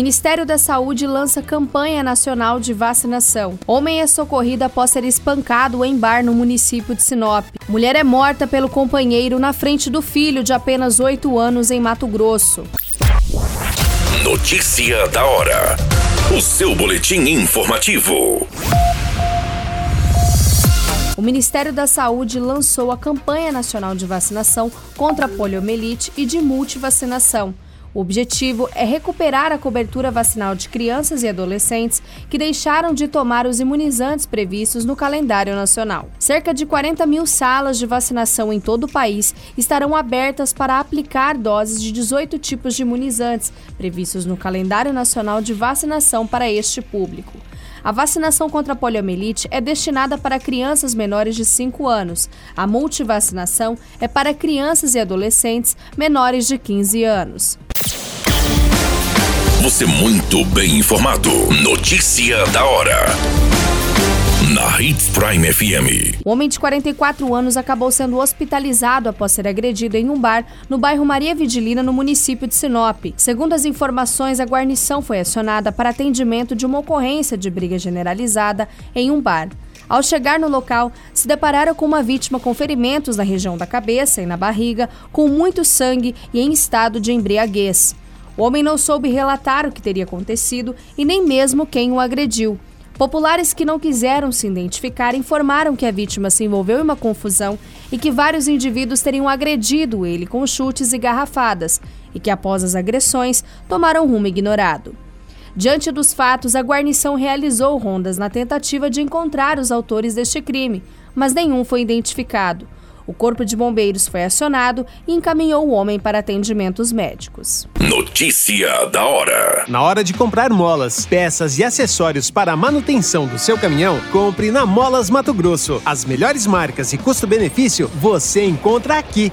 Ministério da Saúde lança campanha nacional de vacinação. Homem é socorrido após ser espancado em bar no município de Sinop. Mulher é morta pelo companheiro na frente do filho de apenas 8 anos em Mato Grosso. Notícia da hora. O seu boletim informativo. O Ministério da Saúde lançou a campanha nacional de vacinação contra a poliomielite e de multivacinação. O objetivo é recuperar a cobertura vacinal de crianças e adolescentes que deixaram de tomar os imunizantes previstos no calendário nacional. Cerca de 40 mil salas de vacinação em todo o país estarão abertas para aplicar doses de 18 tipos de imunizantes previstos no calendário nacional de vacinação para este público. A vacinação contra a poliomielite é destinada para crianças menores de 5 anos. A multivacinação é para crianças e adolescentes menores de 15 anos. Você muito bem informado. Notícia da hora. Na Hits Prime FM. O homem de 44 anos acabou sendo hospitalizado após ser agredido em um bar no bairro Maria Vidilina, no município de Sinop. Segundo as informações, a guarnição foi acionada para atendimento de uma ocorrência de briga generalizada em um bar. Ao chegar no local, se depararam com uma vítima com ferimentos na região da cabeça e na barriga, com muito sangue e em estado de embriaguez. O homem não soube relatar o que teria acontecido e nem mesmo quem o agrediu. Populares que não quiseram se identificar informaram que a vítima se envolveu em uma confusão e que vários indivíduos teriam agredido ele com chutes e garrafadas, e que após as agressões tomaram rumo ignorado. Diante dos fatos, a guarnição realizou rondas na tentativa de encontrar os autores deste crime, mas nenhum foi identificado. O Corpo de Bombeiros foi acionado e encaminhou o homem para atendimentos médicos. Notícia da hora. Na hora de comprar molas, peças e acessórios para a manutenção do seu caminhão, compre na Molas Mato Grosso. As melhores marcas e custo-benefício você encontra aqui.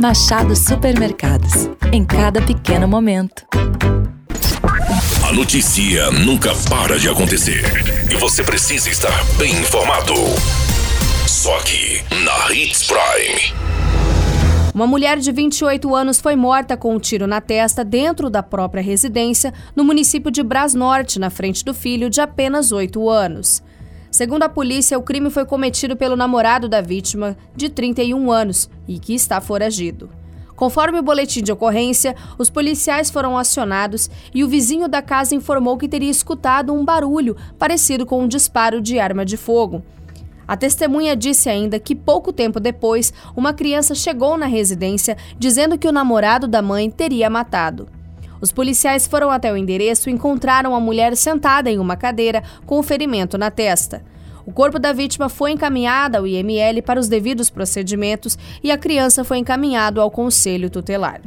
Machado Supermercados. Em cada pequeno momento. A notícia nunca para de acontecer. E você precisa estar bem informado. Só aqui, na Hits Prime. Uma mulher de 28 anos foi morta com um tiro na testa dentro da própria residência no município de Brasnorte, na frente do filho de apenas 8 anos. Segundo a polícia, o crime foi cometido pelo namorado da vítima, de 31 anos, e que está foragido. Conforme o boletim de ocorrência, os policiais foram acionados e o vizinho da casa informou que teria escutado um barulho parecido com um disparo de arma de fogo. A testemunha disse ainda que pouco tempo depois, uma criança chegou na residência dizendo que o namorado da mãe teria matado. Os policiais foram até o endereço e encontraram a mulher sentada em uma cadeira com um ferimento na testa. O corpo da vítima foi encaminhado ao IML para os devidos procedimentos e a criança foi encaminhado ao conselho tutelar.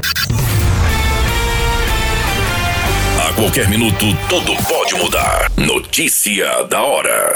A qualquer minuto, tudo pode mudar. Notícia da hora.